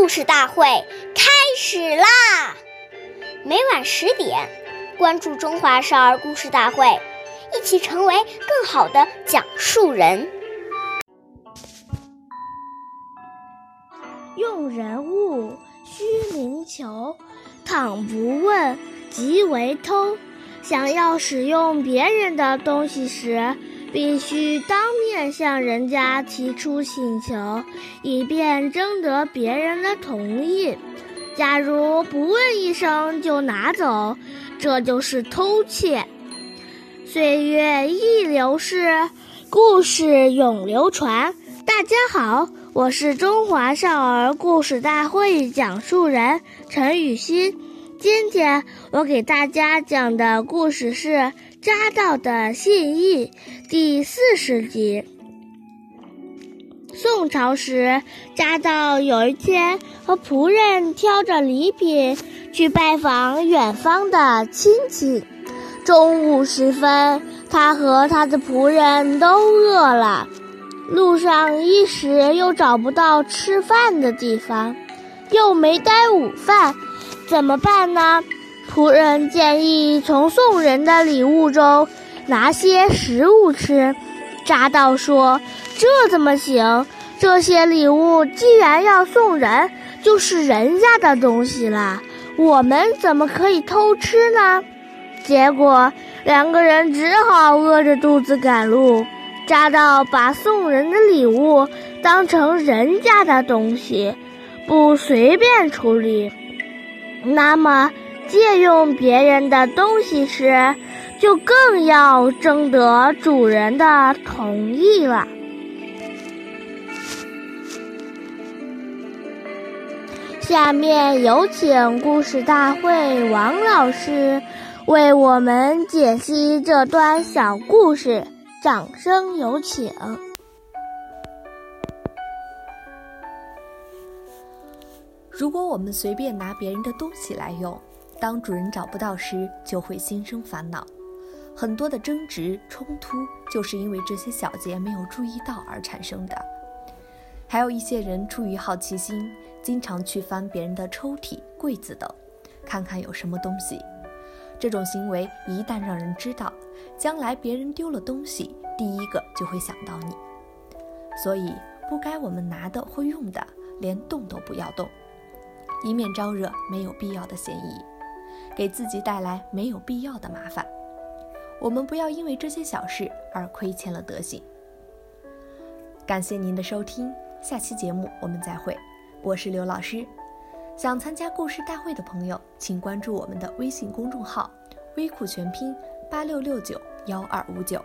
故事大会开始啦！每晚十点，关注《中华少儿故事大会》，一起成为更好的讲述人。用人物须明求，倘不问，即为偷。想要使用别人的东西时，必须当面向人家提出请求，以便征得别人的同意。假如不问一声就拿走，这就是偷窃。岁月易流逝，故事永流传。大家好，我是中华少儿故事大会讲述人陈雨欣。今天我给大家讲的故事是《扎道的信义》第四十集。宋朝时，扎道有一天和仆人挑着礼品去拜访远方的亲戚。中午时分，他和他的仆人都饿了，路上一时又找不到吃饭的地方，又没带午饭。怎么办呢？仆人建议从送人的礼物中拿些食物吃。扎道说：“这怎么行？这些礼物既然要送人，就是人家的东西了，我们怎么可以偷吃呢？”结果两个人只好饿着肚子赶路。扎道把送人的礼物当成人家的东西，不随便处理。那么，借用别人的东西时，就更要征得主人的同意了。下面有请故事大会王老师为我们解析这段小故事，掌声有请。如果我们随便拿别人的东西来用，当主人找不到时，就会心生烦恼。很多的争执冲突，就是因为这些小节没有注意到而产生的。还有一些人出于好奇心，经常去翻别人的抽屉、柜子等，看看有什么东西。这种行为一旦让人知道，将来别人丢了东西，第一个就会想到你。所以，不该我们拿的或用的，连动都不要动。以免招惹没有必要的嫌疑，给自己带来没有必要的麻烦。我们不要因为这些小事而亏欠了德行。感谢您的收听，下期节目我们再会。我是刘老师。想参加故事大会的朋友，请关注我们的微信公众号“微库全拼八六六九幺二五九”。